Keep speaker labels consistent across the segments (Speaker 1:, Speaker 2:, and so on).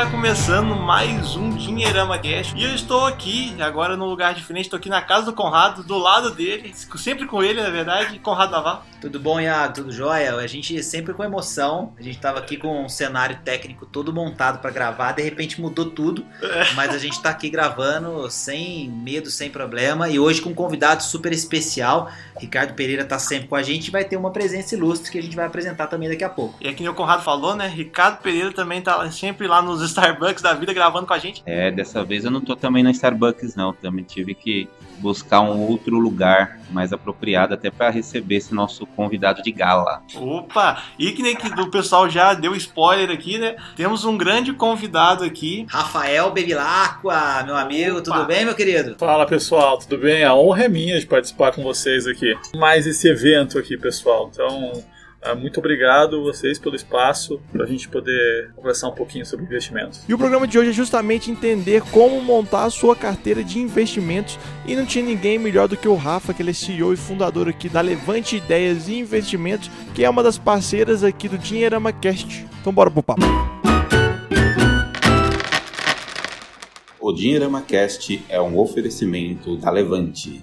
Speaker 1: está começando mais um Dinheirama Cash e eu estou aqui, agora no lugar diferente, estou aqui na casa do Conrado, do lado dele, sempre com ele, na verdade, Conrado Navarro.
Speaker 2: Tudo bom, Iago? Tudo jóia? A gente sempre com emoção, a gente estava aqui com um cenário técnico todo montado para gravar, de repente mudou tudo, é. mas a gente está aqui gravando sem medo, sem problema e hoje com um convidado super especial, Ricardo Pereira está sempre com a gente e vai ter uma presença ilustre que a gente vai apresentar também daqui a pouco.
Speaker 1: E aqui é o Conrado falou, né? Ricardo Pereira também está sempre lá nos Starbucks da vida gravando com a gente.
Speaker 3: É, dessa vez eu não tô também na Starbucks não, também tive que buscar um outro lugar mais apropriado até para receber esse nosso convidado de gala.
Speaker 1: Opa! E que nem que o pessoal já deu spoiler aqui, né? Temos um grande convidado aqui.
Speaker 2: Rafael Bevilacqua, meu amigo, Opa. tudo bem, meu querido?
Speaker 4: Fala, pessoal, tudo bem? A honra é minha de participar com vocês aqui. Mais esse evento aqui, pessoal. Então, muito obrigado vocês pelo espaço para a gente poder conversar um pouquinho sobre investimentos.
Speaker 5: E o programa de hoje é justamente entender como montar a sua carteira de investimentos e não tinha ninguém melhor do que o Rafa, que ele é CEO e fundador aqui da Levante Ideias e Investimentos, que é uma das parceiras aqui do Dinheirama Cast. Então bora pro papo.
Speaker 3: O Dinheirama Cast é um oferecimento da Levante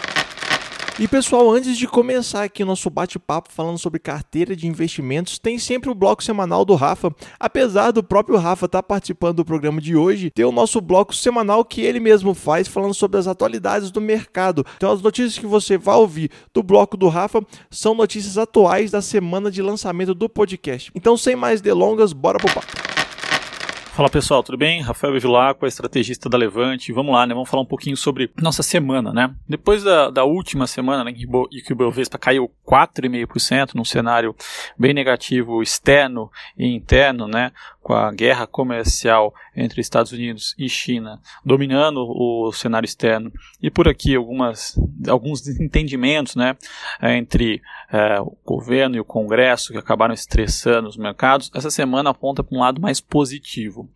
Speaker 5: E pessoal, antes de começar aqui o nosso bate-papo falando sobre carteira de investimentos, tem sempre o bloco semanal do Rafa. Apesar do próprio Rafa estar tá participando do programa de hoje, tem o nosso bloco semanal que ele mesmo faz falando sobre as atualidades do mercado. Então as notícias que você vai ouvir do bloco do Rafa são notícias atuais da semana de lançamento do podcast. Então sem mais delongas, bora pro papo.
Speaker 4: Fala pessoal, tudo bem? Rafael Bevilacqua, estrategista da Levante. Vamos lá, né? Vamos falar um pouquinho sobre nossa semana, né? Depois da, da última semana, né, que o Bovespa caiu 4,5% num cenário bem negativo externo e interno, né? Com a guerra comercial entre Estados Unidos e China dominando o cenário externo e por aqui algumas, alguns entendimentos, né? Entre é, o governo e o Congresso que acabaram estressando os mercados. Essa semana aponta para um lado mais positivo.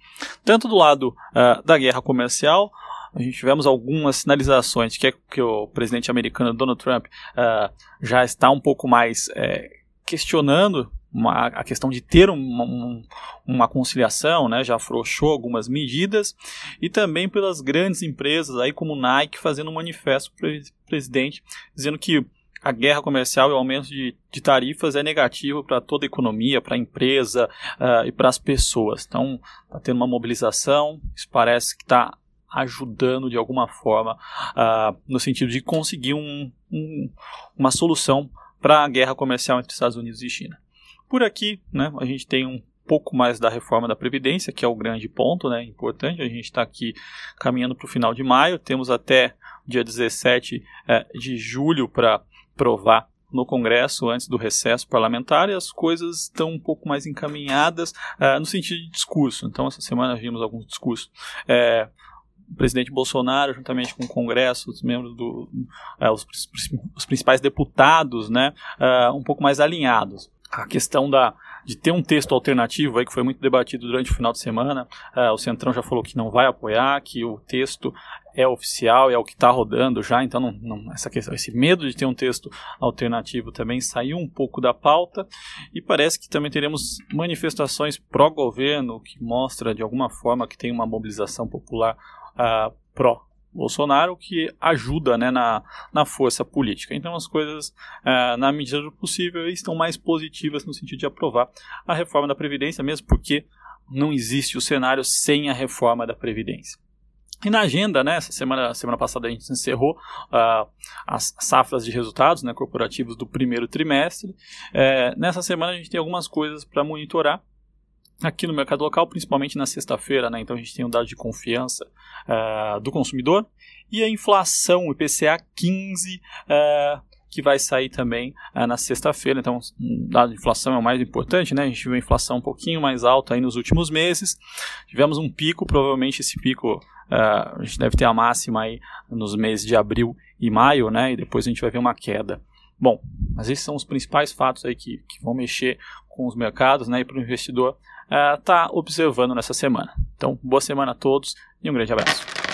Speaker 4: Tanto do lado uh, da guerra comercial, a gente tivemos algumas sinalizações que, que o presidente americano Donald Trump uh, já está um pouco mais é, questionando uma, a questão de ter uma, uma conciliação, né, já afrouxou algumas medidas, e também pelas grandes empresas, aí como Nike, fazendo um manifesto para o presidente, dizendo que a guerra comercial e o aumento de, de tarifas é negativo para toda a economia, para a empresa uh, e para as pessoas. Então, está tendo uma mobilização, isso parece que está ajudando de alguma forma uh, no sentido de conseguir um, um, uma solução para a guerra comercial entre Estados Unidos e China. Por aqui, né, a gente tem um pouco mais da reforma da Previdência, que é o grande ponto, né, importante. A gente está aqui caminhando para o final de maio, temos até dia 17 eh, de julho para provar no Congresso antes do recesso parlamentar e as coisas estão um pouco mais encaminhadas uh, no sentido de discurso. Então, essa semana vimos alguns discursos. É, o presidente Bolsonaro, juntamente com o Congresso, os membros do. Uh, os, os, principais deputados, né, um pouco mais alinhados. A questão da, de ter um texto alternativo aí que foi muito debatido durante o final de semana. Uh, o Centrão já falou que não vai apoiar, que o texto é oficial, é o que está rodando já, então não, não, essa questão, esse medo de ter um texto alternativo também saiu um pouco da pauta e parece que também teremos manifestações pró-governo que mostra de alguma forma que tem uma mobilização popular uh, pró Bolsonaro, que ajuda né, na, na força política. Então as coisas, uh, na medida do possível, estão mais positivas no sentido de aprovar a reforma da Previdência, mesmo porque não existe o cenário sem a reforma da Previdência. E na agenda, né, essa semana, semana passada a gente encerrou uh, as safras de resultados né, corporativos do primeiro trimestre. É, nessa semana a gente tem algumas coisas para monitorar aqui no mercado local, principalmente na sexta-feira. Né, então a gente tem um dado de confiança uh, do consumidor e a inflação, o IPCA 15, uh, que vai sair também uh, na sexta-feira. Então, o dado de inflação é o mais importante, né? A gente viu a inflação um pouquinho mais alta aí nos últimos meses. Tivemos um pico, provavelmente esse pico uh, a gente deve ter a máxima aí nos meses de abril e maio, né? E depois a gente vai ver uma queda. Bom, mas esses são os principais fatos aí que, que vão mexer com os mercados, né? E para o investidor estar uh, tá observando nessa semana. Então, boa semana a todos e um grande abraço.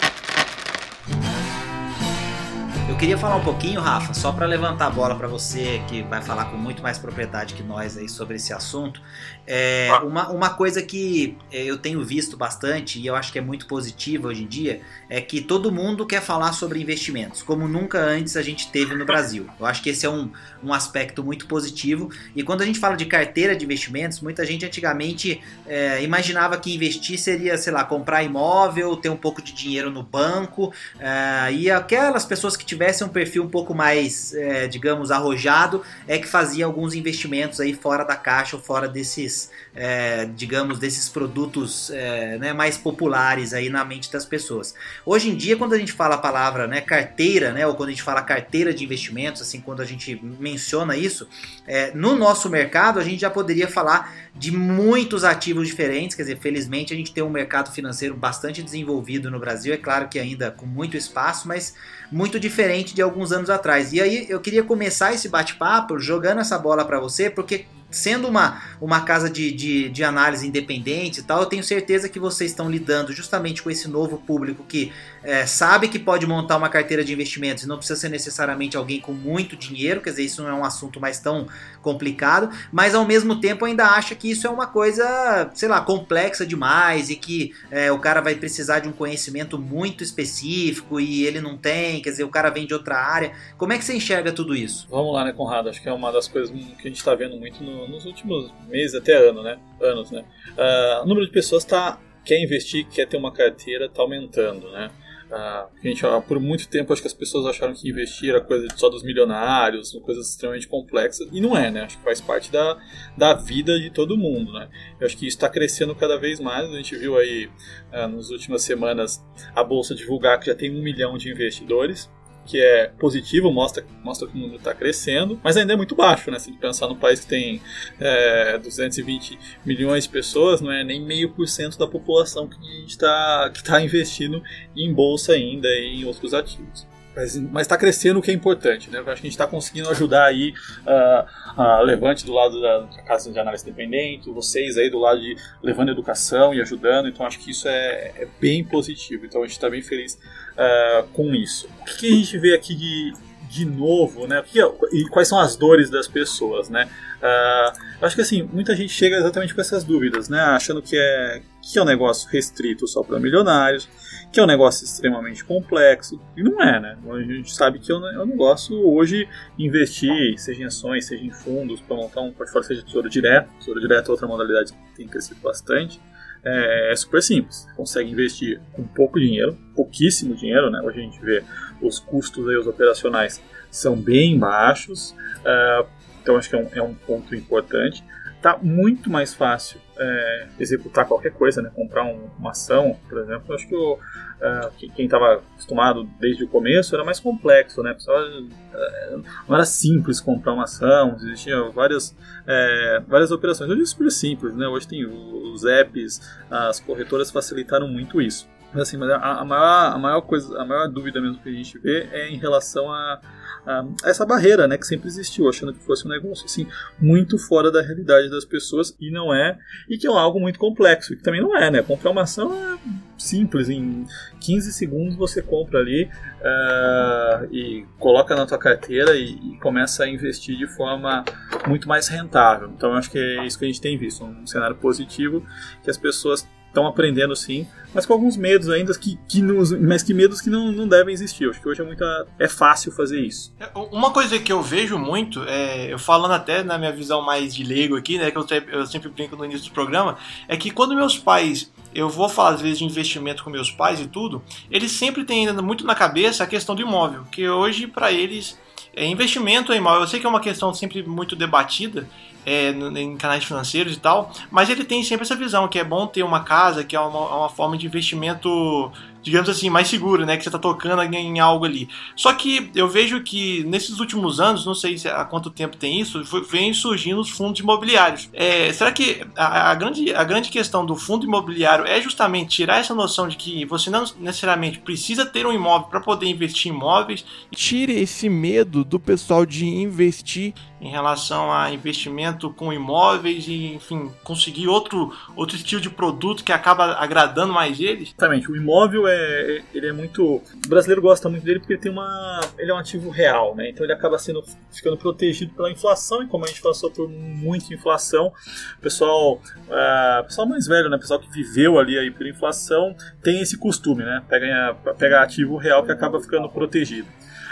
Speaker 2: Queria falar um pouquinho, Rafa, só para levantar a bola para você que vai falar com muito mais propriedade que nós aí sobre esse assunto. É, uma, uma coisa que é, eu tenho visto bastante e eu acho que é muito positiva hoje em dia é que todo mundo quer falar sobre investimentos, como nunca antes a gente teve no Brasil. Eu acho que esse é um, um aspecto muito positivo. E quando a gente fala de carteira de investimentos, muita gente antigamente é, imaginava que investir seria, sei lá, comprar imóvel, ter um pouco de dinheiro no banco é, e aquelas pessoas que tivessem um perfil um pouco mais, é, digamos, arrojado é que fazia alguns investimentos aí fora da caixa fora desses é, digamos, desses produtos é, né, mais populares aí na mente das pessoas. Hoje em dia, quando a gente fala a palavra né, carteira, né, ou quando a gente fala carteira de investimentos, assim, quando a gente menciona isso, é, no nosso mercado a gente já poderia falar de muitos ativos diferentes, quer dizer, felizmente a gente tem um mercado financeiro bastante desenvolvido no Brasil, é claro que ainda com muito espaço, mas muito diferente de alguns anos atrás. E aí eu queria começar esse bate-papo jogando essa bola para você, porque sendo uma, uma casa de, de, de, análise independente e tal, eu tenho certeza que vocês estão lidando justamente com esse novo público que é, sabe que pode montar uma carteira de investimentos e não precisa ser necessariamente alguém com muito dinheiro, quer dizer, isso não é um assunto mais tão complicado, mas ao mesmo tempo ainda acha que isso é uma coisa, sei lá, complexa demais e que é, o cara vai precisar de um conhecimento muito específico e ele não tem, quer dizer, o cara vem de outra área. Como é que você enxerga tudo isso?
Speaker 4: Vamos lá, né, Conrado? Acho que é uma das coisas que a gente está vendo muito no, nos últimos meses, até ano, né? Anos, né? Uh, o número de pessoas tá, quer investir, quer ter uma carteira, está aumentando, né? Ah, gente, por muito tempo acho que as pessoas acharam que investir era coisa só dos milionários, coisas extremamente complexas, e não é, né? Acho que faz parte da, da vida de todo mundo, né? Eu acho que isso está crescendo cada vez mais. A gente viu aí ah, nas últimas semanas a bolsa divulgar que já tem um milhão de investidores que é positivo, mostra, mostra que o mundo está crescendo, mas ainda é muito baixo, né? Se pensar num país que tem é, 220 milhões de pessoas, não é nem meio por cento da população que está que tá investindo em bolsa ainda e em outros ativos. Mas está crescendo o que é importante, né? Eu acho que a gente está conseguindo ajudar aí uh, a Levante do lado da, da, Casa de Análise Independente, vocês aí do lado de levando educação e ajudando, então acho que isso é, é bem positivo. Então a gente está bem feliz uh, com isso. O que, que, a gente vê aqui de, de novo, né? Que, e quais são as dores das pessoas, né? Uh, acho que assim, muita gente chega exatamente com essas dúvidas, né? Achando que é, que é um negócio restrito só para milionários, que é um negócio extremamente complexo. E não é, né? A gente sabe que é um é negócio hoje investir, seja em ações, seja em fundos, para montar um portfólio, seja tesouro direto. Tesouro direto é outra modalidade que tem crescido bastante é, é super simples. Consegue investir com pouco dinheiro, pouquíssimo dinheiro, né? Hoje a gente vê os custos aí, os operacionais são bem baixos, uh, então acho que é um, é um ponto importante tá muito mais fácil é, executar qualquer coisa, né? Comprar um, uma ação, por exemplo. Acho que o, uh, quem estava acostumado desde o começo era mais complexo, né? Pessoal, uh, não era simples comprar uma ação, existiam várias, é, várias operações. Hoje é super simples, né? Hoje tem os apps, as corretoras facilitaram muito isso. Mas assim, mas a, a, maior, a maior coisa, a maior dúvida mesmo que a gente vê é em relação a a, essa barreira, né, que sempre existiu, achando que fosse um negócio assim muito fora da realidade das pessoas e não é, e que é algo muito complexo, que também não é, né? Comprar uma ação é simples, em 15 segundos você compra ali uh, e coloca na tua carteira e, e, começa a investir de forma muito mais rentável. Então acho que é isso que a gente tem visto, um cenário positivo que as pessoas estão aprendendo sim, mas com alguns medos ainda, que, que nos, mas que medos que não, não devem existir. Eu acho que hoje é, muita, é fácil fazer isso.
Speaker 1: É, uma coisa que eu vejo muito, é, eu falando até na minha visão mais de leigo aqui, né, que eu, eu sempre brinco no início do programa, é que quando meus pais eu vou falar às vezes de investimento com meus pais e tudo, eles sempre têm ainda muito na cabeça a questão do imóvel, que hoje para eles é, investimento em imóvel, eu sei que é uma questão sempre muito debatida, é, em canais financeiros e tal, mas ele tem sempre essa visão que é bom ter uma casa, que é uma, uma forma de investimento digamos assim, mais seguro, né? Que você está tocando em algo ali. Só que eu vejo que nesses últimos anos, não sei há quanto tempo tem isso, vem surgindo os fundos imobiliários. É, será que a, a, grande, a grande questão do fundo imobiliário é justamente tirar essa noção de que você não necessariamente precisa ter um imóvel para poder investir em imóveis?
Speaker 5: Tire esse medo do pessoal de investir
Speaker 1: em relação a investimento com imóveis e, enfim, conseguir outro, outro estilo de produto que acaba agradando mais eles?
Speaker 4: Exatamente. O imóvel é, ele é muito. O brasileiro gosta muito dele porque ele tem uma. Ele é um ativo real, né? Então ele acaba sendo ficando protegido pela inflação, e como a gente passou por muita inflação, o pessoal, uh, pessoal mais velho, né? O pessoal que viveu ali aí pela inflação tem esse costume, né? Pega, pega ativo real que acaba ficando protegido.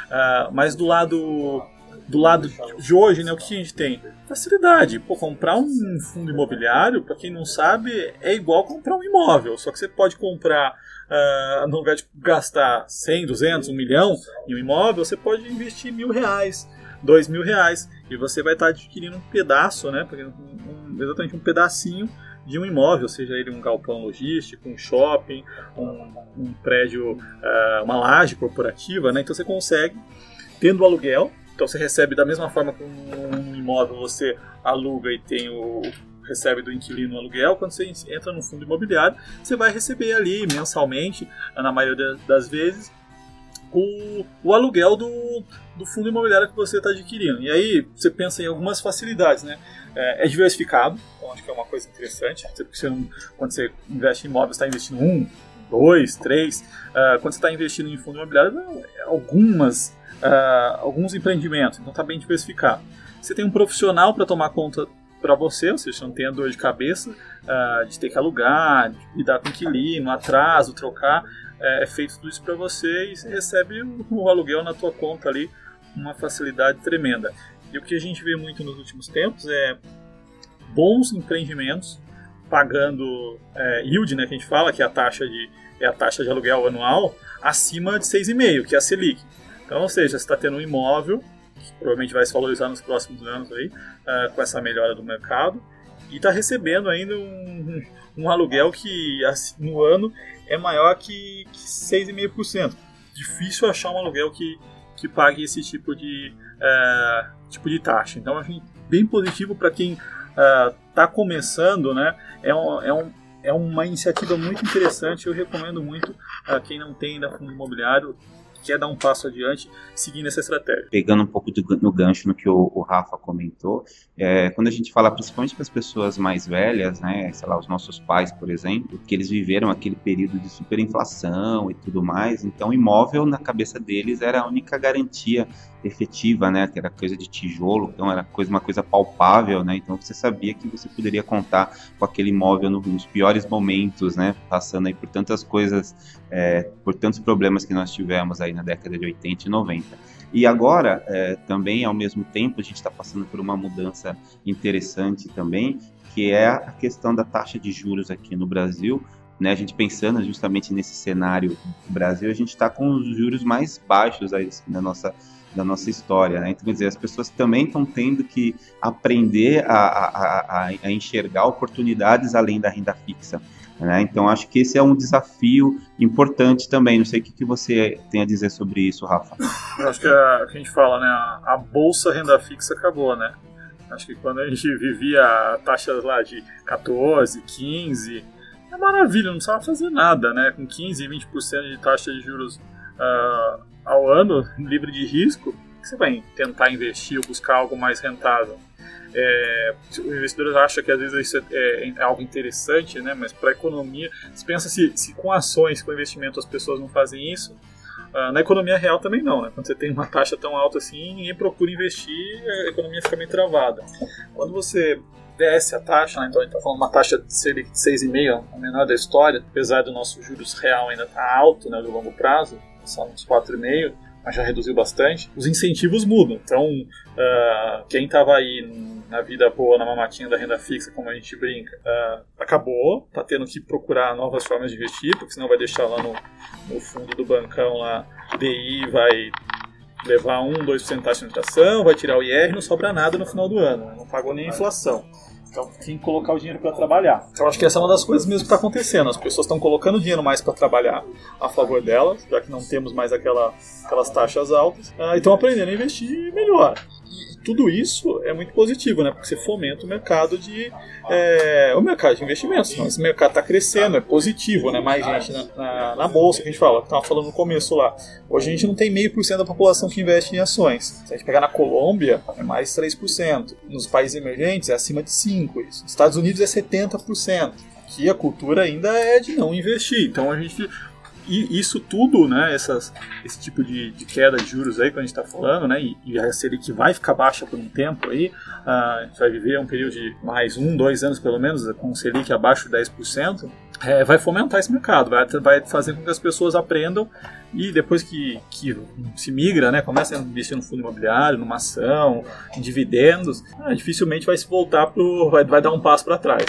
Speaker 4: Uh, mas do lado do lado de hoje, né, o que a gente tem? Facilidade. Pô, comprar um fundo imobiliário, para quem não sabe, é igual comprar um imóvel. Só que você pode comprar, uh, no lugar de gastar 100, 200, 1 milhão em um imóvel, você pode investir mil reais, dois mil reais. E você vai estar adquirindo um pedaço, né, exatamente um pedacinho de um imóvel, seja ele um galpão logístico, um shopping, um, um prédio, uh, uma laje corporativa, né? Então você consegue, tendo aluguel, então você recebe da mesma forma que um imóvel você aluga e tem o recebe do inquilino o aluguel, quando você entra no fundo imobiliário, você vai receber ali mensalmente, na maioria das vezes, o, o aluguel do, do fundo imobiliário que você está adquirindo. E aí você pensa em algumas facilidades, né? É, é diversificado, então acho que é uma coisa interessante. Você, quando você investe em imóveis, está investindo um, dois, três. Uh, quando você está investindo em fundo imobiliário, algumas uh, alguns empreendimentos, então está bem diversificado. Você tem um profissional para tomar conta para você, ou seja, não tem a dor de cabeça uh, de ter que alugar, de lidar com inquilino, atraso, trocar, é, é feito tudo isso para você e você recebe o, o aluguel na tua conta ali, uma facilidade tremenda. E o que a gente vê muito nos últimos tempos é bons empreendimentos pagando é, yield, né, que a gente fala, que é a taxa de, é a taxa de aluguel anual, acima de 6,5, que é a Selic. Então, ou seja, você está tendo um imóvel, que provavelmente vai se valorizar nos próximos anos aí, uh, com essa melhora do mercado, e está recebendo ainda um, um, aluguel que assim, no ano é maior que, que 6,5%. Difícil achar um aluguel que, que pague esse tipo de, uh, tipo de taxa. Então, acho bem positivo para quem está uh, começando, né? É, um, é, um, é uma iniciativa muito interessante. Eu recomendo muito a quem não tem ainda fundo imobiliário quer dar um passo adiante seguindo essa estratégia.
Speaker 3: Pegando um pouco de, no gancho no que o, o Rafa comentou, é, quando a gente fala principalmente para as pessoas mais velhas, né, sei lá, os nossos pais, por exemplo, que eles viveram aquele período de superinflação e tudo mais, então imóvel na cabeça deles era a única garantia efetiva, né, que era coisa de tijolo, então era coisa, uma coisa palpável, né, então você sabia que você poderia contar com aquele imóvel nos piores momentos, né, passando aí por tantas coisas, é, por tantos problemas que nós tivemos aí na década de 80 e 90. E agora, é, também, ao mesmo tempo, a gente está passando por uma mudança interessante também, que é a questão da taxa de juros aqui no Brasil. Né, a gente pensando justamente nesse cenário do Brasil, a gente está com os juros mais baixos aí na nossa da nossa história, né? Então, quer dizer, as pessoas também estão tendo que aprender a, a, a, a enxergar oportunidades além da renda fixa. Né? Então acho que esse é um desafio importante também. Não sei o que, que você tem a dizer sobre isso, Rafa.
Speaker 4: Eu acho que a, que a gente fala, né? A, a, bolsa renda fixa acabou, né? Acho que quando a gente vivia taxas lá de 14, 15, é maravilha, não precisava fazer nada, né? Com 15, 20% de taxa de juros uh, ao ano, livre de risco, você vai tentar investir ou buscar algo mais rentável? É, o investidor acha que às vezes isso é, é, algo interessante, né? mas para a economia, se pensa se, se, com ações, com investimento as pessoas não fazem isso, uh, na economia real também não. Né? Quando você tem uma taxa tão alta assim, ninguém procura investir, a economia fica meio travada. Quando você desce a taxa, né? então a gente está falando uma taxa de de 6,5, a menor da história, apesar do nosso juros real ainda estar tá alto né, do longo prazo, são uns 4,5%, mas já reduziu bastante, os incentivos mudam. Então, uh, quem estava aí na vida boa, na mamatinha da renda fixa, como a gente brinca, uh, acabou, tá tendo que procurar novas formas de investir, porque senão vai deixar lá no, no fundo do bancão lá, DI vai levar 1, 2% de taxa de inflação, vai tirar o IR, não sobra nada no final do ano, não pagou nem a inflação. Então que colocar o dinheiro para trabalhar. Então acho que essa é uma das coisas mesmo que está acontecendo. As pessoas estão colocando dinheiro mais para trabalhar a favor delas, já que não temos mais aquela, aquelas taxas altas, uh, e estão aprendendo a investir melhor tudo isso é muito positivo, né? Porque você fomenta o mercado de é, o mercado de investimentos. Então, esse mercado está crescendo, é positivo, né? Mais gente na, na, na bolsa que a gente fala, estava falando no começo lá. Hoje a gente não tem meio por cento da população que investe em ações. Se a gente pegar na Colômbia, é mais 3%. Nos países emergentes é acima de 5%. Isso. Nos Estados Unidos é 70%. Que a cultura ainda é de não investir. Então a gente e isso tudo, né, essas, esse tipo de, de, queda de juros aí que a gente está falando, né, e, e, a Selic vai ficar baixa por um tempo aí, uh, a gente vai viver um período de mais um, dois anos pelo menos, com Selic abaixo de 10%, é, vai fomentar esse mercado, vai, vai fazer com que as pessoas aprendam e depois que, que se migra, né, começa a investir no fundo imobiliário, numa ação, em dividendos, ah, dificilmente vai se voltar pro, vai, vai dar um passo para trás.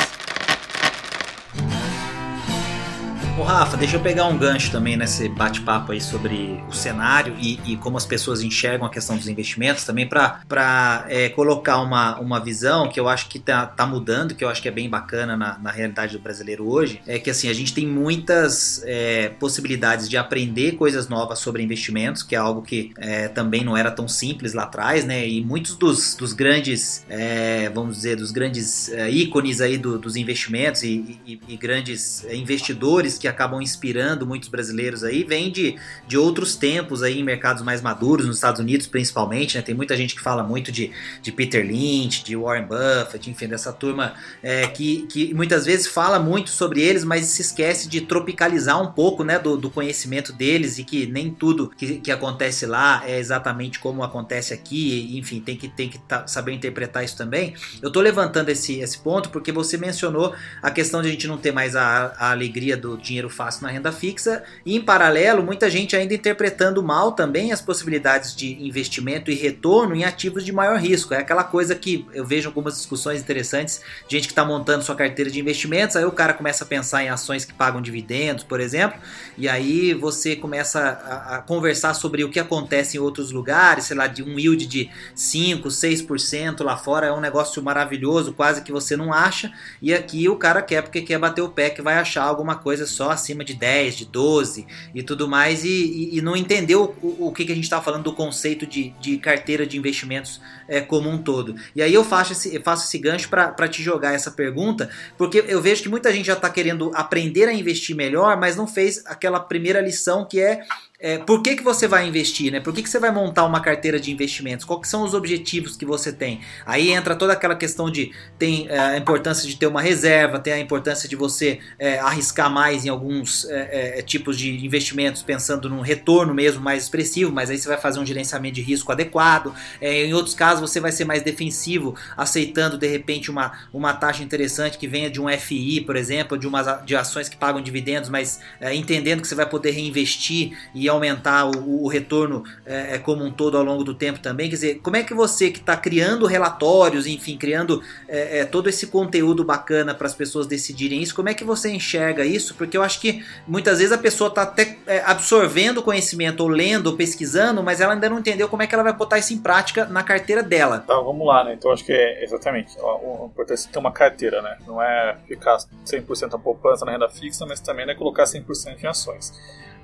Speaker 2: Ô Rafa, deixa eu pegar um gancho também nesse bate-papo aí sobre o cenário e, e, como as pessoas enxergam a questão dos investimentos também para é, colocar uma, uma visão que eu acho que tá, tá mudando, que eu acho que é bem bacana na, na realidade do brasileiro hoje, é que assim, a gente tem muitas é, possibilidades de aprender coisas novas sobre investimentos, que é algo que é, também não era tão simples lá atrás, né? E muitos dos, dos grandes, é, vamos dizer, dos grandes é, ícones aí do, dos investimentos e, e, e grandes é, investidores que acabam inspirando muitos brasileiros aí vem de, de outros tempos aí em mercados mais maduros, nos Estados Unidos principalmente, né? Tem muita gente que fala muito de, de Peter Lynch, de Warren Buffett, enfim, dessa turma é, que, que muitas vezes fala muito sobre eles, mas se esquece de tropicalizar um pouco, né, do, do conhecimento deles e que nem tudo que, que acontece lá é exatamente como acontece aqui, enfim, tem que, tem que tá, saber interpretar isso também. Eu tô levantando esse, esse ponto porque você mencionou a questão de a gente não ter mais a, a alegria do dinheiro dinheiro fácil na renda fixa, e em paralelo, muita gente ainda interpretando mal também as possibilidades de investimento e retorno em ativos de maior risco. É aquela coisa que eu vejo algumas discussões interessantes, gente que está montando sua carteira de investimentos, aí o cara começa a pensar em ações que pagam dividendos, por exemplo, e aí você começa a, a conversar sobre o que acontece em outros lugares, sei lá, de um yield de 5, 6% lá fora é um negócio maravilhoso, quase que você não acha, e aqui o cara quer porque quer bater o pé que vai achar alguma coisa só acima de 10, de 12 e tudo mais, e, e, e não entendeu o, o que, que a gente estava falando do conceito de, de carteira de investimentos é, como um todo. E aí eu faço esse, eu faço esse gancho para te jogar essa pergunta, porque eu vejo que muita gente já está querendo aprender a investir melhor, mas não fez aquela primeira lição que é é, por que, que você vai investir, né? Por que, que você vai montar uma carteira de investimentos? Quais são os objetivos que você tem? Aí entra toda aquela questão de tem é, a importância de ter uma reserva, tem a importância de você é, arriscar mais em alguns é, é, tipos de investimentos, pensando num retorno mesmo mais expressivo, mas aí você vai fazer um gerenciamento de risco adequado. É, em outros casos, você vai ser mais defensivo, aceitando de repente uma, uma taxa interessante que venha de um FI, por exemplo, de umas de ações que pagam dividendos, mas entendendo que você vai poder reinvestir e aumentar o, o retorno é, é, como um todo ao longo do tempo também. Quer dizer, como é que você que está criando relatórios, enfim, criando é, é, todo esse conteúdo bacana para as pessoas decidirem isso, como é que você enxerga isso? Porque eu acho que muitas vezes a pessoa está até é, absorvendo conhecimento, ou lendo, ou pesquisando, mas ela ainda não entendeu como é que ela vai botar isso em prática na carteira dela.
Speaker 4: Tá, vamos lá, né? Então acho que é exatamente. O importante é ter uma carteira, né? Não é ficar 100% a poupança na renda fixa, mas também não é colocar 100% em ações.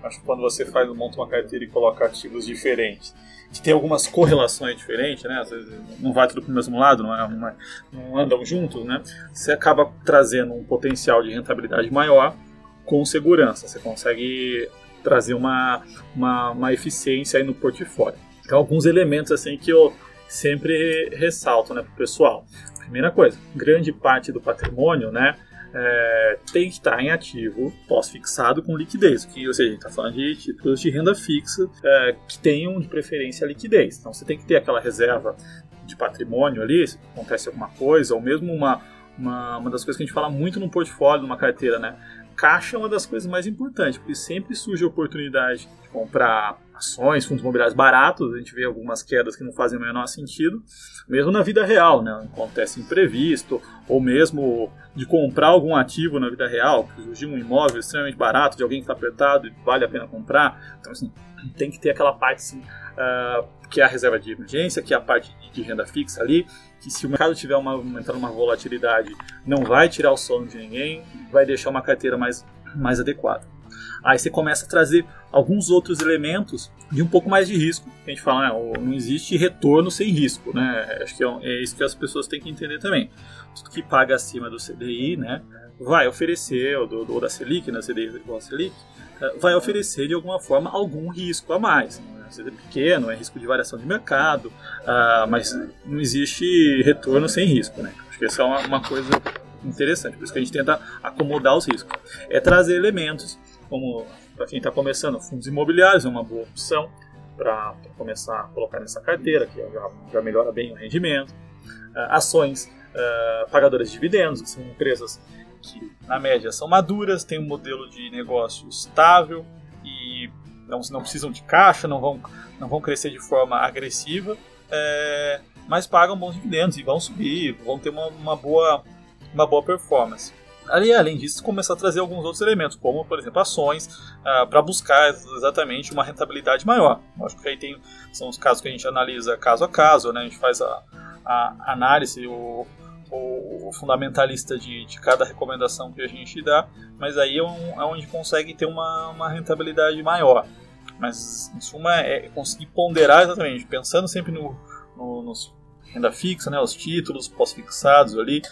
Speaker 4: Acho que quando você faz, monta uma carteira e coloca ativos diferentes, que tem algumas correlações diferentes, né? Às vezes não vai tudo para o mesmo lado, não, é uma, não andam juntos, né? Você acaba trazendo um potencial de rentabilidade maior com segurança. Você consegue trazer uma, uma, uma eficiência aí no portfólio. Então, alguns elementos assim que eu sempre ressalto né, para o pessoal. Primeira coisa, grande parte do patrimônio, né? É, tem que estar em ativo pós-fixado com liquidez, que, ou seja, a gente está falando de títulos de renda fixa é, que tenham de preferência liquidez. Então você tem que ter aquela reserva de patrimônio ali, se acontece alguma coisa, ou mesmo uma, uma, uma das coisas que a gente fala muito no portfólio, numa carteira, né? Caixa é uma das coisas mais importantes, porque sempre surge a oportunidade de comprar ações, fundos imobiliários baratos, a gente vê algumas quedas que não fazem o menor sentido, mesmo na vida real, né? Acontece imprevisto, ou mesmo de comprar algum ativo na vida real, surgir um imóvel extremamente barato de alguém que está apertado e vale a pena comprar. Então, assim, tem que ter aquela parte assim, uh, que é a reserva de emergência, que é a parte de renda fixa ali, que se o mercado tiver uma, aumentando uma volatilidade, não vai tirar o sono de ninguém, vai deixar uma carteira mais, mais adequada. Aí você começa a trazer alguns outros elementos de um pouco mais de risco. A gente fala, né, não existe retorno sem risco, né? Acho que é, é isso que as pessoas têm que entender também. Tudo que paga acima do CDI, né, vai oferecer, ou, do, ou da Selic, na né, CDI igual a Selic, eh, vai oferecer de alguma forma algum risco a mais. Às vezes é pequeno, é risco de variação de mercado, uh, mas não existe retorno sem risco. Né? Acho que essa é uma, uma coisa interessante, por isso que a gente tenta acomodar os riscos. É trazer elementos, como para quem está começando, fundos imobiliários é uma boa opção para começar a colocar nessa carteira, que já, já melhora bem o rendimento. Uh, ações uh, pagadoras de dividendos, que são empresas que, na média, são maduras, têm um modelo de negócio estável e não, não precisam de caixa, não vão, não vão crescer de forma agressiva, é, mas pagam bons dividendos e vão subir, vão ter uma, uma, boa, uma boa performance. Ali, além disso, começar a trazer alguns outros elementos, como, por exemplo, ações, ah, para buscar exatamente uma rentabilidade maior. Acho que aí tem, são os casos que a gente analisa caso a caso, né? a gente faz a, a análise, o, o, fundamentalista de, de cada recomendação que a gente dá, mas aí é, um, é onde consegue ter uma, uma rentabilidade maior. Mas, em suma, é conseguir ponderar exatamente, pensando sempre no, no renda fixa, né, os títulos pós-fixados ali,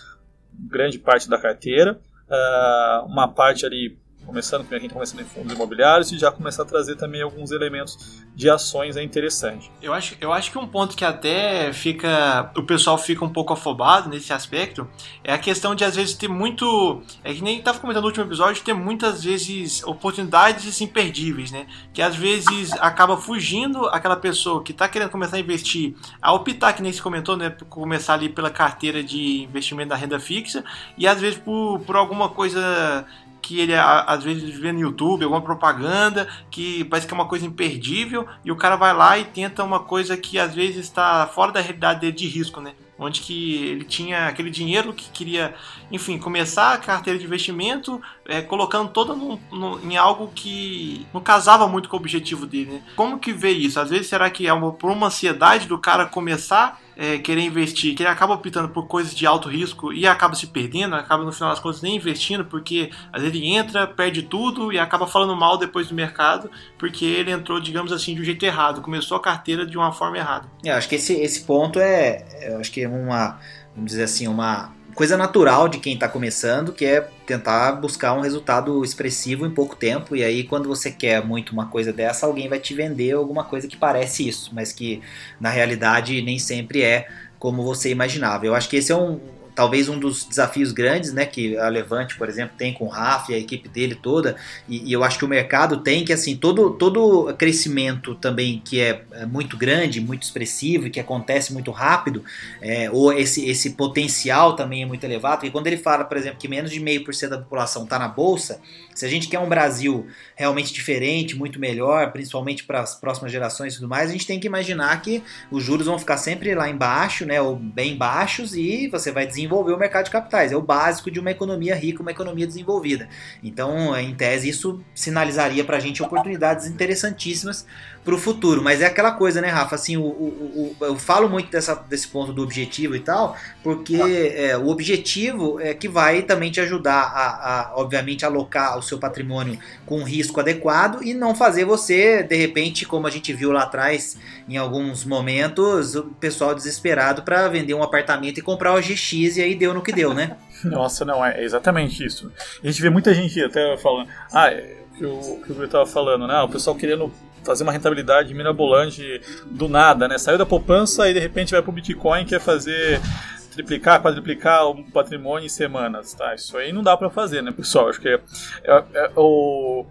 Speaker 4: grande parte da carteira, uh, uma parte ali começando com a gente começando em fundos imobiliários e já começar a trazer também alguns elementos de ações é interessante.
Speaker 1: Eu acho, eu acho que um ponto que até fica o pessoal fica um pouco afobado nesse aspecto é a questão de às vezes ter muito é que nem estava comentando no último episódio ter muitas vezes oportunidades imperdíveis, né? Que às vezes acaba fugindo aquela pessoa que está querendo começar a investir a optar que nem se comentou, né? Começar ali pela carteira de investimento da renda fixa e às vezes por, por alguma coisa que ele às vezes vê no YouTube alguma propaganda que parece que é uma coisa imperdível e o cara vai lá e tenta uma coisa que às vezes está fora da realidade dele de risco, né? Onde que ele tinha aquele dinheiro que queria, enfim, começar a carteira de investimento, é, colocando todo no, no, em algo que não casava muito com o objetivo dele. Né? Como que vê isso? Às vezes será que é uma, por uma ansiedade do cara começar é, querer investir, que ele acaba optando por coisas de alto risco e acaba se perdendo, acaba no final das contas nem investindo, porque às vezes ele entra, perde tudo e acaba falando mal depois do mercado, porque ele entrou, digamos assim, de um jeito errado, começou a carteira de uma forma errada.
Speaker 2: É, eu acho que esse, esse ponto é, eu acho que é uma, vamos dizer assim, uma coisa natural de quem está começando, que é tentar buscar um resultado expressivo em pouco tempo. E aí, quando você quer muito uma coisa dessa, alguém vai te vender alguma coisa que parece isso, mas que na realidade nem sempre é como você imaginava. Eu acho que esse é um, talvez um dos desafios grandes né, que a Levante, por exemplo, tem com o Raf e a equipe dele toda, e, e, eu acho que o mercado tem que, assim, todo, todo crescimento também que é, é muito grande, muito expressivo e que acontece muito rápido, é, ou esse, esse potencial também é muito elevado, porque quando ele fala, por exemplo, que menos de meio por cento da população está na Bolsa, se a gente quer um Brasil realmente diferente, muito melhor, principalmente para as próximas gerações e tudo mais, a gente tem que imaginar que os juros vão ficar sempre lá embaixo, né, ou bem baixos, e você vai desenvolver o mercado de capitais. É o básico de uma economia rica, uma economia desenvolvida. Então, em tese, isso sinalizaria para a gente oportunidades interessantíssimas para o futuro. Mas é aquela coisa, né, Rafa? Assim, o, o, o, eu falo muito dessa, desse ponto do objetivo e tal, porque é, o objetivo é que vai também te ajudar a, a, obviamente, alocar o seu patrimônio com um risco adequado e não fazer você, de repente, como a gente viu lá atrás, em alguns momentos, o pessoal desesperado para vender um apartamento e comprar o GX e aí deu no que deu, né?
Speaker 4: Nossa, não, é exatamente isso. A gente vê muita gente até falando, ah, é, que o que o estava falando, né? O pessoal querendo fazer uma rentabilidade mirabolante do nada, né? Saiu da poupança e de repente vai para o Bitcoin quer fazer triplicar, quadriplicar o patrimônio em semanas, tá? Isso aí não dá para fazer, né, pessoal? Acho que é, é, é o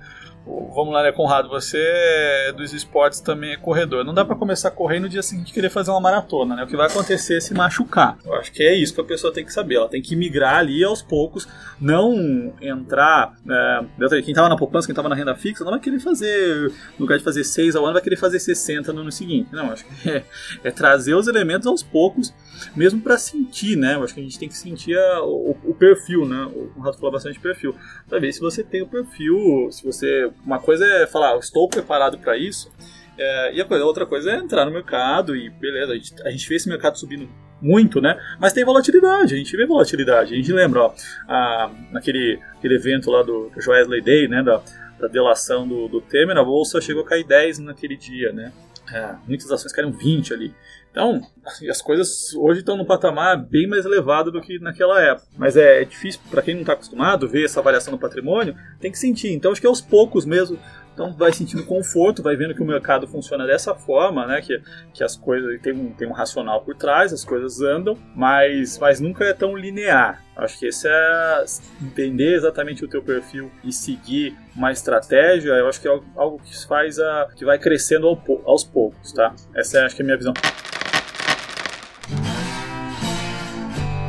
Speaker 4: Vamos lá, né, Conrado? Você é dos esportes também é corredor. Não dá para começar a correr no dia seguinte querer fazer uma maratona, né? O que vai acontecer é se machucar. Eu acho que é isso que a pessoa tem que saber. Ela tem que migrar ali aos poucos, não entrar. É, quem tava na poupança, quem tava na renda fixa, não vai querer fazer, no lugar de fazer 6 ao ano, vai querer fazer 60 no ano seguinte. Não, acho que é, é trazer os elementos aos poucos, mesmo para sentir, né? Eu acho que a gente tem que sentir a, o, o, perfil, né? O Conrado falou bastante de perfil. Pra ver se você tem o perfil, se você uma coisa é falar, estou preparado para isso, É, e a, coisa, outra coisa é entrar no mercado e beleza, a gente, a gente vê esse mercado subindo muito, né? Mas tem volatilidade, a gente vê volatilidade. A gente lembra, ó, a, naquele aquele evento lá do Joesley Day, né? Da, da delação do, do Temer, a bolsa chegou a cair 10 naquele dia, né? É, muitas ações caíram 20 ali. Então, assim, as coisas hoje estão num patamar bem mais elevado do que naquela época. Mas é difícil, para quem não está acostumado, ver essa variação no patrimônio, tem que sentir. Então, acho que aos poucos mesmo então vai sentindo conforto, vai vendo que o mercado funciona dessa forma, né? Que, que as coisas tem um, tem um racional por trás, as coisas andam, mas, mas nunca é tão linear. Acho que esse é entender exatamente o teu perfil e seguir uma estratégia. Eu acho que é algo que faz a que vai crescendo aos poucos, tá? Essa é acho que é a minha visão.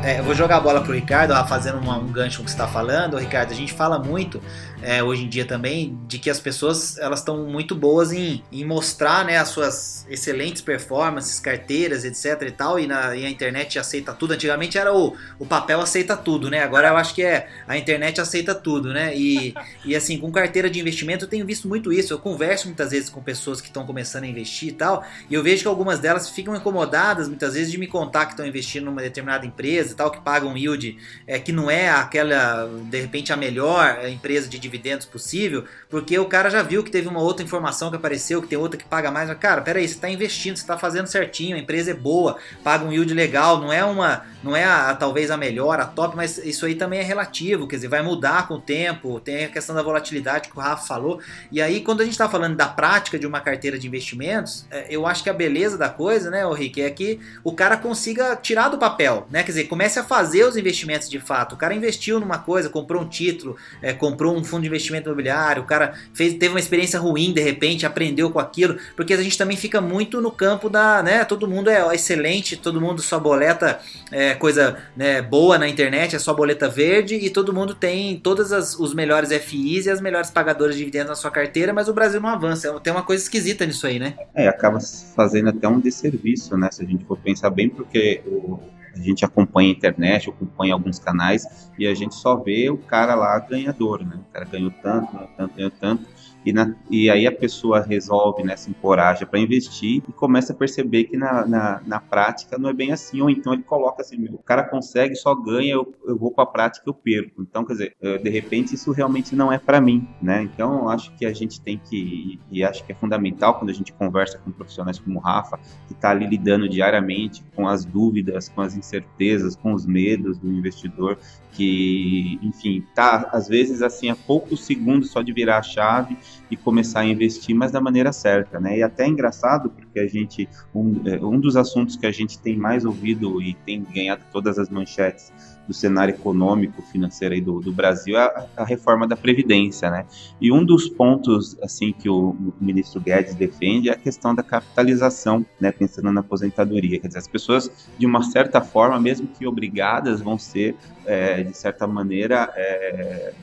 Speaker 2: É, eu vou jogar a bola pro Ricardo, fazendo um, um gancho com o que você está falando. Ricardo, a gente fala muito é, hoje em dia também de que as pessoas elas estão muito boas em, em mostrar né, as suas excelentes performances, carteiras, etc e tal, e, na, e a internet aceita tudo. Antigamente era o, o papel aceita tudo, né? Agora eu acho que é a internet aceita tudo, né? E, e assim, com carteira de investimento eu tenho visto muito isso. Eu converso muitas vezes com pessoas que estão começando a investir e tal, e eu vejo que algumas delas ficam incomodadas muitas vezes de me contar que estão investindo numa determinada empresa e tal, que pagam um yield é, que não é aquela, de repente, a melhor empresa de dividendos possível, porque o cara já viu que teve uma outra informação que apareceu, que tem outra que paga mais. Mas, cara, peraí, você está investindo, você está fazendo certinho, a empresa é boa, paga um yield legal, não é uma, não é a, a, talvez a melhor, a top, mas isso aí também é relativo, quer dizer, vai mudar com o tempo, tem a questão da volatilidade que o Rafa falou. E aí, quando a gente está falando da prática de uma carteira de investimentos, é, eu acho que a beleza da coisa, né, o Rick, é que o cara consiga tirar do papel, né? Quer dizer, comece a fazer os investimentos de fato. O cara investiu numa coisa, comprou um título, é, comprou um fundo de investimento imobiliário, o cara fez, teve uma experiência ruim de repente, aprendeu com aquilo, porque a gente também fica muito no campo da, né? Todo mundo é excelente, todo mundo só boleta é, coisa né, boa na internet, é só boleta verde e todo mundo tem todos os melhores FIs e as melhores pagadoras de dividendos na sua carteira, mas o Brasil não avança. Tem uma coisa esquisita nisso aí, né?
Speaker 3: É, acaba fazendo até um desserviço, né? Se a gente for pensar bem, porque o a gente acompanha a internet, acompanha alguns canais e a gente só vê o cara lá ganhador, né? O cara ganhou tanto, ganhou tanto, ganhou tanto e, na, e aí a pessoa resolve, né, se encoraja para investir e começa a perceber que na, na, na, prática não é bem assim, ou então ele coloca assim, o cara consegue, só ganha, eu, eu vou para a prática eu perco. Então, quer dizer, eh, de repente isso realmente não é para mim, né? Então, acho que a gente tem que, e acho que é fundamental quando a gente conversa com profissionais como o Rafa, que está ali lidando diariamente com as dúvidas, com as incertezas, com os medos do investidor, que, enfim, tá às vezes assim a poucos segundos só de virar a chave e começar a investir, mas da maneira certa, né? E até é engraçado porque a gente um, é, um dos assuntos que a gente tem mais ouvido e tem ganhado todas as manchetes do cenário econômico, financeiro aí do, do Brasil, é a, a, reforma da Previdência, né? E um dos pontos, assim, que o, ministro Guedes defende é a questão da capitalização, né? Pensando na aposentadoria. Quer dizer, as pessoas, de uma certa forma, mesmo que obrigadas, vão ser, é, de certa maneira, é,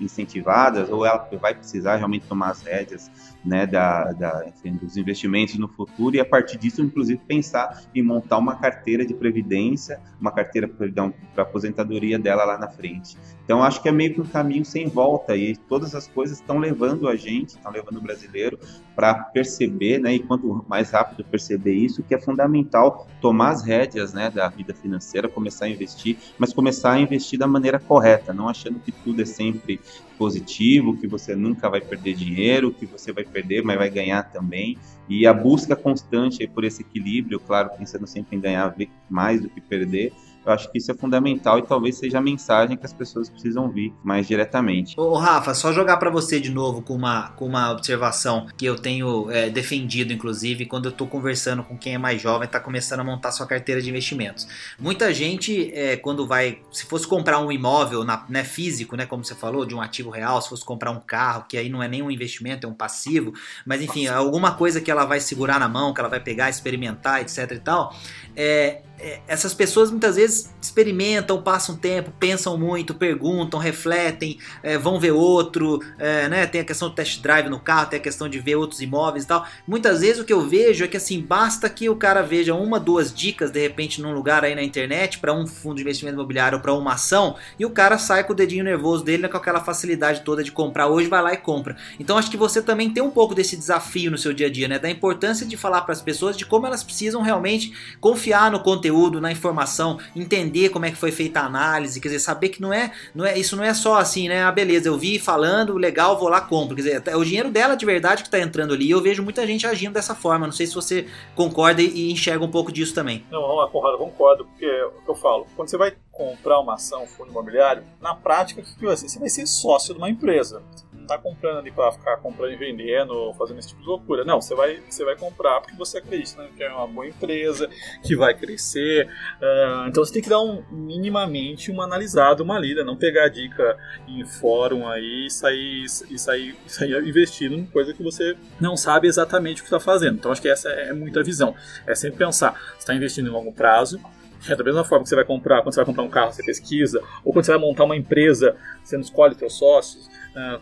Speaker 3: incentivadas, ou ela vai precisar realmente tomar as rédeas né, da, da, enfim, dos investimentos no futuro e a partir disso, inclusive, pensar em montar uma carteira de previdência, uma carteira para aposentadoria dela lá na frente. Então, acho que é meio que um caminho sem volta e todas as coisas estão levando a gente, estão levando o brasileiro para perceber, né, e quanto mais rápido perceber isso, que é fundamental tomar as rédeas né, da vida financeira, começar a investir, mas começar a investir da maneira correta, não achando que tudo é sempre positivo, que você nunca vai perder dinheiro, que você vai perder, mas vai ganhar também. E a busca constante por esse equilíbrio, claro, pensando sempre em ganhar mais do que perder, eu acho que isso é fundamental e talvez seja a mensagem que as pessoas precisam ouvir mais diretamente.
Speaker 2: Ô, Rafa, só jogar para você de novo com uma, com uma observação que eu tenho é, defendido, inclusive, quando eu estou conversando com quem é mais jovem, está começando a montar sua carteira de investimentos. Muita gente, é, quando vai, se fosse comprar um imóvel na, né, físico, né, como você falou, de um ativo real, se fosse comprar um carro, que aí não é nem um investimento, é um passivo, mas enfim, alguma coisa que ela vai segurar na mão, que ela vai pegar, experimentar, etc e tal, é, é, essas pessoas muitas vezes experimentam, passam tempo, pensam muito, perguntam, refletem, é, vão ver outro, é, né? Tem a questão do test drive no carro, tem a questão de ver outros imóveis e tal. Muitas vezes o que eu vejo é que assim, basta que o cara veja uma, duas dicas de repente num lugar aí na internet para um fundo de investimento imobiliário ou para uma ação e o cara sai com o dedinho nervoso dele né, com aquela facilidade toda de comprar hoje, vai lá e compra. Então acho que você também tem um pouco desse desafio no seu dia a dia, né? Da importância de falar para as pessoas de como elas precisam realmente confiar no conteúdo, na informação, entender como é que foi feita a análise, quer dizer, saber que não é, não é isso não é só assim, né? Ah, beleza, eu vi falando, legal, vou lá compro. Quer dizer, é o dinheiro dela de verdade que está entrando ali. E eu vejo muita gente agindo dessa forma. Não sei se você concorda e enxerga um pouco disso também.
Speaker 4: Não, Conrado, concordo, porque é o que eu falo. Quando você vai comprar uma ação, um fundo imobiliário, na prática, o que vai? Você vai ser sócio de uma empresa tá comprando ali para ficar comprando e vendendo, fazendo esse tipo de loucura. Não, você vai, você vai comprar porque você acredita né, que é uma boa empresa, que vai crescer. Uh, então você tem que dar um, minimamente uma analisada, uma lida, não pegar dica em fórum aí e sair, e sair, e sair investindo em coisa que você não sabe exatamente o que está fazendo. Então acho que essa é muita visão. É sempre pensar, você está investindo em longo prazo, é da mesma forma que você vai comprar, quando você vai comprar um carro, você pesquisa, ou quando você vai montar uma empresa, você não escolhe seus sócios,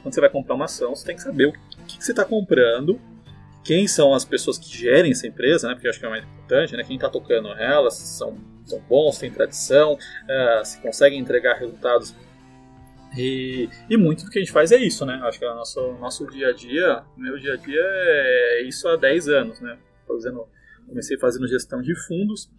Speaker 4: quando você vai comprar uma ação, você tem que saber o que, que você está comprando, quem são as pessoas que gerem essa empresa, né? Porque eu acho que é mais importante, né? Quem está tocando ela, se são, são bons, têm tradição, uh, se conseguem entregar resultados. E, e, muito do que a gente faz é isso, né? Acho que o nosso, nosso dia a dia, meu dia a dia é isso há 10 anos, né? Fazendo comecei fazendo gestão de fundos,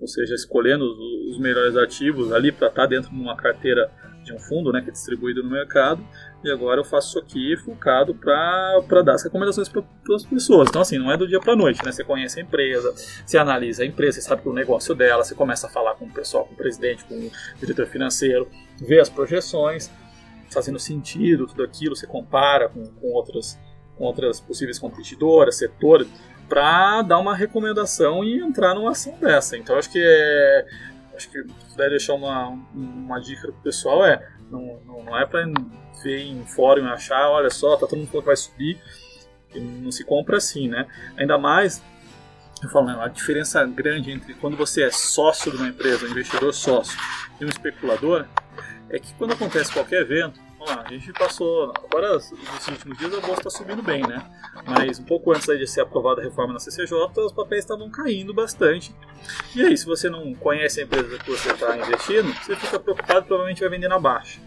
Speaker 4: ou seja, escolhendo os, melhores ativos ali para estar tá dentro de uma carteira de um fundo, né, que é distribuído no mercado, e agora eu faço isso aqui focado para dar as recomendações para as pessoas. Então, assim, não é do dia para noite, né? Você conhece a empresa, você analisa a empresa, você sabe o negócio dela, você começa a falar com o pessoal, com o presidente, com o diretor financeiro, vê as projeções, fazendo sentido tudo aquilo, você compara com, com outras com outras possíveis competidoras, setores, para dar uma recomendação e entrar numa ação dessa. Então acho que é, acho que puder deixar uma, uma dica pro pessoal é não, não, não é para ver em fórum e achar, olha só, tá todo mundo falando que vai subir, não se compra assim, né? Ainda mais eu falo, né, a diferença grande entre quando você é sócio de uma empresa, um investidor sócio, e um especulador, é que quando acontece qualquer evento, Vamos lá, a gente passou. Agora, nesses últimos dias, a bolsa está subindo bem, né? Mas um pouco antes de ser aprovada a reforma na CCJ, os papéis estavam caindo bastante. E aí, se você não conhece a empresa que você está investindo, você fica preocupado provavelmente vai vender na baixa.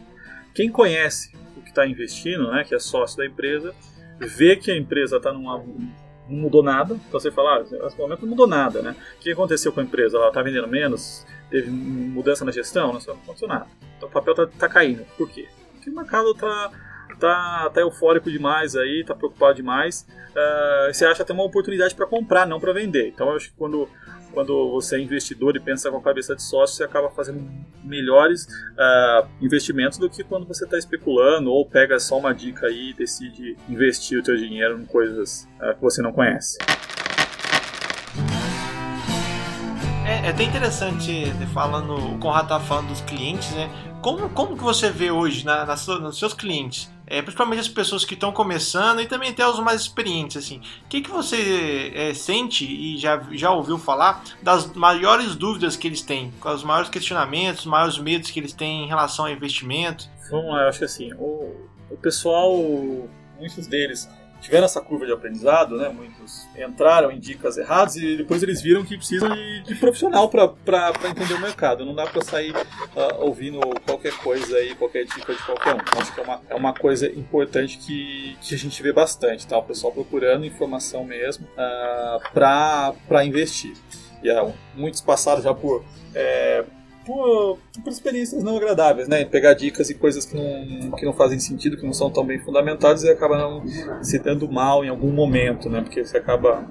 Speaker 4: Quem conhece o que está investindo, né, que é sócio da empresa, vê que a empresa está numa não mudou nada. Então você fala, ah, nesse momento não mudou nada, né? O que aconteceu com a empresa? Ela está vendendo menos? Teve mudança na gestão? Não aconteceu nada. Então o papel está tá caindo. Por quê? Que o mercado tá, tá, tá eufórico demais aí, tá preocupado demais. Uh, você acha até uma oportunidade para comprar, não para vender. Então eu acho que quando, quando você é investidor e pensa com a cabeça de sócio, você acaba fazendo melhores uh, investimentos do que quando você está especulando ou pega só uma dica aí e decide investir o seu dinheiro em coisas uh, que você não conhece.
Speaker 1: É, é até interessante falando, o Conrado tá falando dos clientes, né? Como, como que você vê hoje na, na nos seus clientes? É, principalmente as pessoas que estão começando e também até os mais experientes, assim. O que, que você é, sente e já, já ouviu falar das maiores dúvidas que eles têm, os maiores questionamentos, os maiores medos que eles têm em relação ao investimento?
Speaker 4: Vamos lá, eu acho que assim, o, o pessoal, muitos deles tiveram essa curva de aprendizado, né? Muitos entraram em dicas erradas e depois eles viram que precisam de, de profissional para entender o mercado. Não dá para sair uh, ouvindo qualquer coisa aí, qualquer dica de qualquer um. Acho que é uma, é uma coisa importante que, que a gente vê bastante, tá? O pessoal procurando informação mesmo uh, ah, para investir. E uh, muitos passaram já por é, por, por experiências não agradáveis, né? Pegar dicas e coisas que não, que não fazem sentido, que não são tão bem fundamentadas e acaba não se dando mal em algum momento, né? Porque você acaba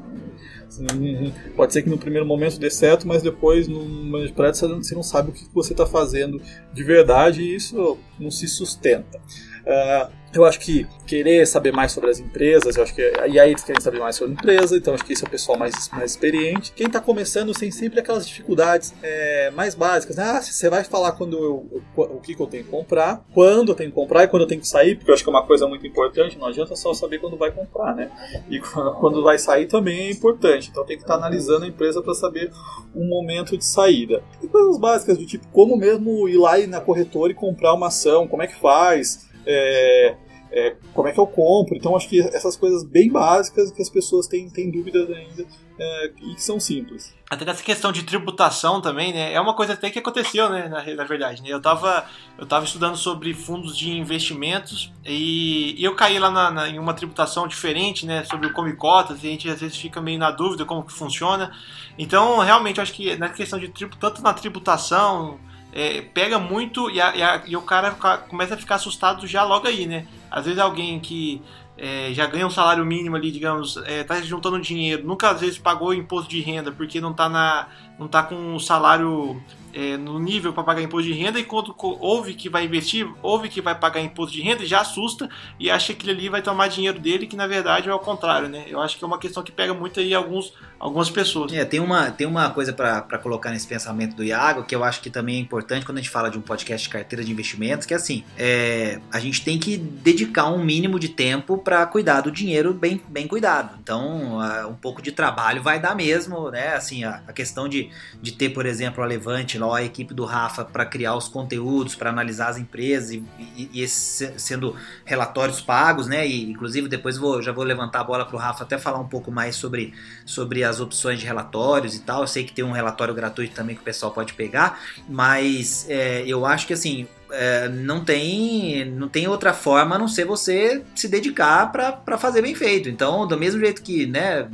Speaker 4: Pode ser que no primeiro momento dê certo, mas depois, no momento de prática, você não sabe o que você está fazendo de verdade e isso não se sustenta. Uh, eu acho que querer saber mais sobre as empresas, eu acho que e aí eles querem saber mais sobre a empresa, então acho que esse é o pessoal mais, mais experiente. Quem está começando tem sempre aquelas dificuldades é, mais básicas. Né? Ah, você vai falar quando eu, o que, que eu tenho que comprar, quando eu tenho que comprar e quando eu tenho que sair, porque eu acho que é uma coisa muito importante. Não adianta só saber quando vai comprar, né? E quando vai sair também é importante. Então tem que estar tá analisando a empresa para saber o momento de saída. coisas básicas, do tipo como mesmo ir lá na corretora e comprar uma ação, como é que faz, é, é, como é que eu compro. Então acho que essas coisas bem básicas que as pessoas têm, têm dúvidas ainda é, e que são simples.
Speaker 1: Até nessa questão de tributação também, né? É uma coisa até que aconteceu, né? Na, na verdade, né? Eu estava eu tava estudando sobre fundos de investimentos e, e eu caí lá na, na, em uma tributação diferente, né? Sobre o come cotas e a gente às vezes fica meio na dúvida como que funciona. Então, realmente, eu acho que na questão de tributo, tanto na tributação é, pega muito e, a, e, a, e, o cara começa a ficar assustado já logo aí, né? Às vezes alguém que é, já ganha um salário mínimo ali, digamos, é, juntando dinheiro, nunca às vezes pagou imposto de renda porque não está na, não tá com o salário é, no nível para pagar imposto de renda e quando ouve que vai investir, ouve que vai pagar imposto de renda, já assusta e acha que ele ali vai tomar dinheiro dele, que na verdade é o contrário, né? Eu acho que é uma questão que pega muito aí alguns, algumas pessoas.
Speaker 2: É, tem uma, tem uma coisa para colocar nesse pensamento do Iago que eu acho que também é importante quando a gente fala de um podcast de carteira de investimentos, que é assim, é, a gente tem que dedicar um mínimo de tempo para cuidar do dinheiro bem, bem cuidado. Então, um pouco de trabalho vai dar mesmo, né? Assim, a, a questão de, de ter, por exemplo, a Levante a equipe do Rafa para criar os conteúdos, para analisar as empresas e, e, e sendo relatórios pagos, né? E inclusive depois vou, já vou levantar a bola para o Rafa até falar um pouco mais sobre, sobre as opções de relatórios e tal. Eu sei que tem um relatório gratuito também que o pessoal pode pegar, mas é, eu acho que assim é, não tem não tem outra forma a não ser você se dedicar para fazer bem feito. Então, do mesmo jeito que, né,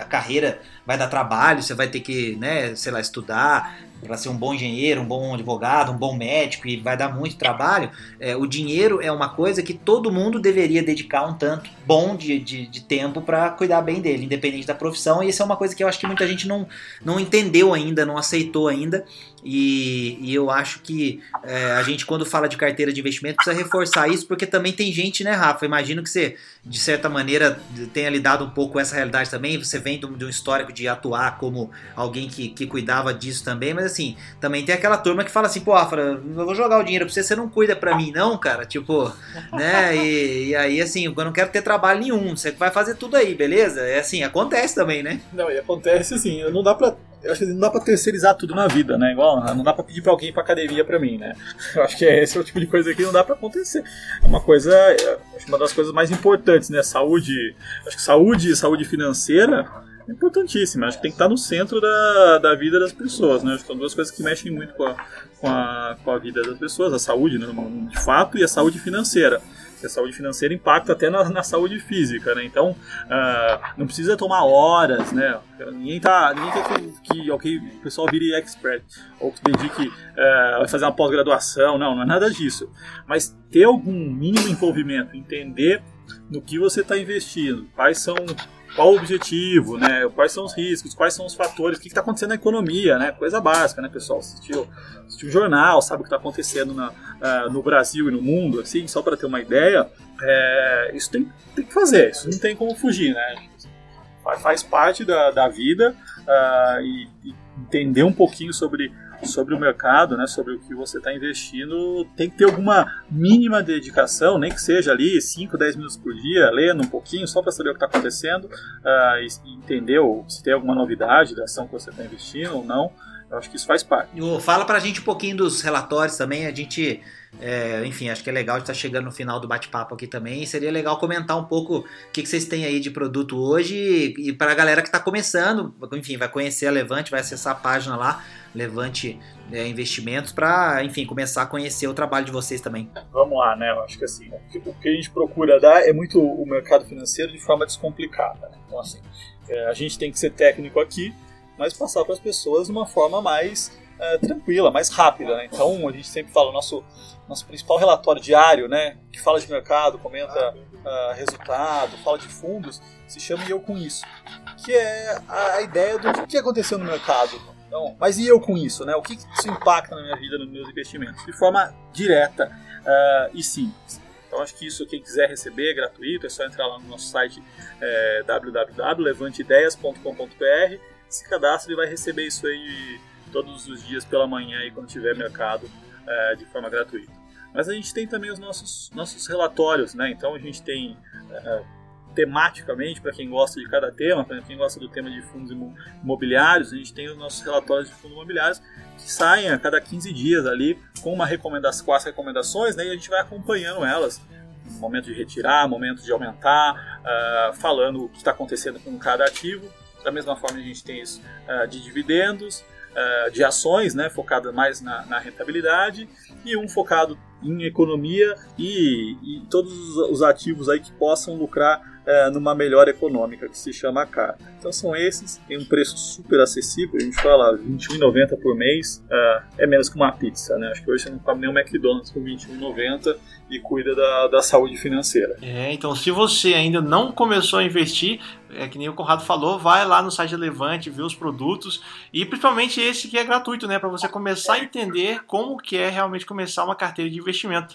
Speaker 2: a carreira vai dar trabalho, você vai ter que, né, sei lá, estudar, para ser um bom engenheiro, um bom advogado, um bom médico e vai dar muito trabalho, é, o dinheiro é uma coisa que todo mundo deveria dedicar um tanto bom de, de, de tempo para cuidar bem dele, independente da profissão. E isso é uma coisa que eu acho que muita gente não, não entendeu ainda, não aceitou ainda. E, e eu acho que é, a gente, quando fala de carteira de investimento, precisa reforçar isso, porque também tem gente, né, Rafa? Imagino que você, de certa maneira, tenha lidado um pouco com essa realidade também. Você vem de um, histórico de atuar como alguém que, que cuidava disso também, mas assim, também tem aquela turma que fala assim, pô, Afra, eu vou jogar o dinheiro pra você, você não cuida pra mim, não, cara? Tipo, né? E, e aí, assim, eu não quero ter trabalho nenhum, você vai fazer tudo aí, beleza? É assim, acontece também, né?
Speaker 4: Não, e acontece assim, não dá pra eu acho que não dá pra terceirizar tudo na vida, né? Igual, não dá pra pedir pra alguém ir pra academia pra mim, né? Eu acho que esse é o tipo de coisa que não dá pra acontecer. É uma coisa, acho que uma das coisas mais importantes, né? Saúde, acho que saúde, saúde financeira é importantíssima. Acho que tem que estar no centro da, da vida das pessoas, né? Acho que são duas coisas que mexem muito com a, com a, com a vida das pessoas, a saúde, né? de fato, e a saúde financeira a saúde financeira impacta até na, na saúde física, né? Então, uh, não precisa tomar horas, né? Ninguém tá, ninguém quer que, que okay, o pessoal vire expert ou que dedique uh, fazer uma pós-graduação, não, não é nada disso. Mas ter algum mínimo envolvimento, entender no que você está investindo, quais são qual o objetivo, né? Quais são os riscos, quais são os fatores, o que está acontecendo na economia, né? Coisa básica, né, pessoal? Assistiu, assistiu o jornal, sabe o que está acontecendo na, uh, no Brasil e no mundo, assim, só para ter uma ideia. É, isso tem, tem, que fazer, isso não tem como fugir, né? Faz parte da, da vida uh, e, e entender um pouquinho sobre sobre o mercado, né, sobre o que você está investindo, tem que ter alguma mínima dedicação, nem que seja ali 5, 10 minutos por dia, lendo um pouquinho, só para saber o que está acontecendo uh, e entender se tem alguma novidade da ação que você está investindo ou não. Eu acho que isso faz parte.
Speaker 2: Fala para a gente um pouquinho dos relatórios também, a gente é, enfim, acho que é legal estar chegando no final do bate-papo aqui também. Seria legal comentar um pouco o que, que vocês têm aí de produto hoje e, e para a galera que está começando, enfim, vai conhecer a Levante, vai acessar a página lá, Levante é, Investimentos, para, enfim, começar a conhecer o trabalho de vocês também.
Speaker 4: Vamos lá, né? Eu acho que assim, o que a gente procura dar é muito o mercado financeiro de forma descomplicada. Né? Então, assim, é, a gente tem que ser técnico aqui, mas passar para as pessoas de uma forma mais é, tranquila, mais rápida. Né? Então, a gente sempre fala, o nosso nosso principal relatório diário, né, que fala de mercado, comenta uh, resultado, fala de fundos, se chama E Eu Com Isso, que é a, ideia do que aconteceu no mercado. Então, mas e eu com isso, né? O que isso impacta na minha vida, nos meus investimentos? De forma direta uh, e simples. Então acho que isso quem quiser receber é gratuito, é só entrar lá no nosso site é, www.levantideias.com.br, se cadastra e vai receber isso aí todos os dias pela manhã aí quando tiver mercado é, de forma gratuita. Mas a gente tem também os nossos, nossos relatórios, né? Então a gente tem é, tematicamente, para quem gosta de cada tema, para quem gosta do tema de fundos imobiliários, a gente tem os nossos relatórios de fundos imobiliários que saem a cada 15 dias ali com uma recomendação, quatro recomendações, né, e a gente vai acompanhando elas momento de retirar, momento de aumentar, uh, falando o que está acontecendo com cada ativo. Da mesma forma, a gente tem isso uh, de dividendos, uh, de ações, né, focada mais na, na, rentabilidade, e um focado em economia e, e todos os ativos aí que possam lucrar é, numa melhor econômica, que se chama carta. Então são esses, tem um preço super acessível, a gente fala R$21,90 por mês, é, é, menos que uma pizza, né? Acho que hoje você não come nem um McDonald's por R$21,90 e cuida da, da saúde financeira.
Speaker 1: É, então se você ainda não começou a investir, é que nem o Conrado falou, vai lá no site Levante, vê os produtos e principalmente esse que é gratuito, né, para você começar a entender como que é realmente começar uma carteira de investimento.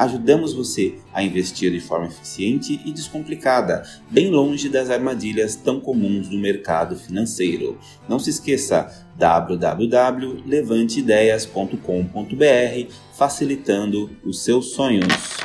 Speaker 3: ajudamos você a investir de forma eficiente e descomplicada, bem longe das armadilhas tão comuns do mercado financeiro. Não se esqueça www.levanteideias.com.br, facilitando os seus sonhos.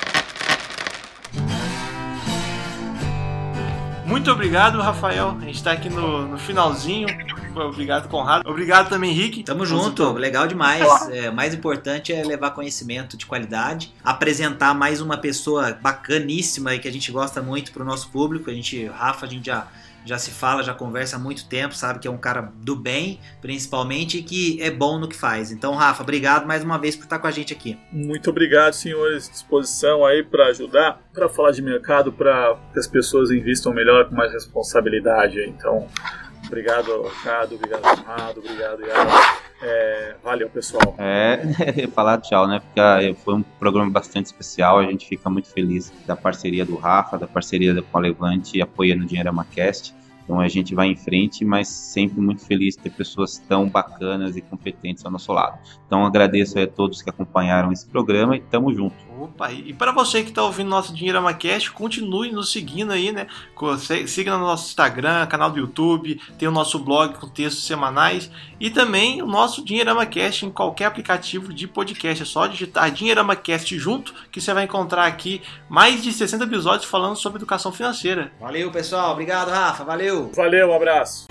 Speaker 1: Muito obrigado, Rafael. A gente está aqui no, no finalzinho. Obrigado, Conrado. Obrigado também, Rick.
Speaker 2: Tamo junto, legal demais. É, mais importante é levar conhecimento de qualidade, apresentar mais uma pessoa bacaníssima e que a gente gosta muito para o nosso público. A gente, Rafa, a gente já já se fala, já conversa há muito tempo, sabe que é um cara do bem, principalmente, e que é bom no que faz. Então, Rafa, obrigado mais uma vez por estar com a gente aqui.
Speaker 4: Muito obrigado, senhores. Disposição aí para ajudar, para falar de mercado, para que as pessoas investam melhor, com mais responsabilidade. Então, obrigado, Ricardo, obrigado, Conrado, obrigado, Yara. É, valeu, pessoal.
Speaker 3: É, falar tchau, né? Porque ah, foi um programa bastante especial. A gente fica muito feliz da parceria do Rafa, da parceria com a Levante, apoiando o Dinheiro Cast. Então a gente vai em frente, mas sempre muito feliz de ter pessoas tão bacanas e competentes ao nosso lado. Então agradeço a todos que acompanharam esse programa e tamo junto.
Speaker 1: Opa, e para você que está ouvindo nosso Dinheiro Amacast, continue nos seguindo aí, né? Siga no nosso Instagram, canal do YouTube, tem o nosso blog com textos semanais e também o nosso Dinheiro Amacast em qualquer aplicativo de podcast. É só digitar Dinheiro Amacast junto que você vai encontrar aqui mais de 60 episódios falando sobre educação financeira.
Speaker 2: Valeu, pessoal. Obrigado, Rafa. Valeu.
Speaker 4: Valeu, um abraço.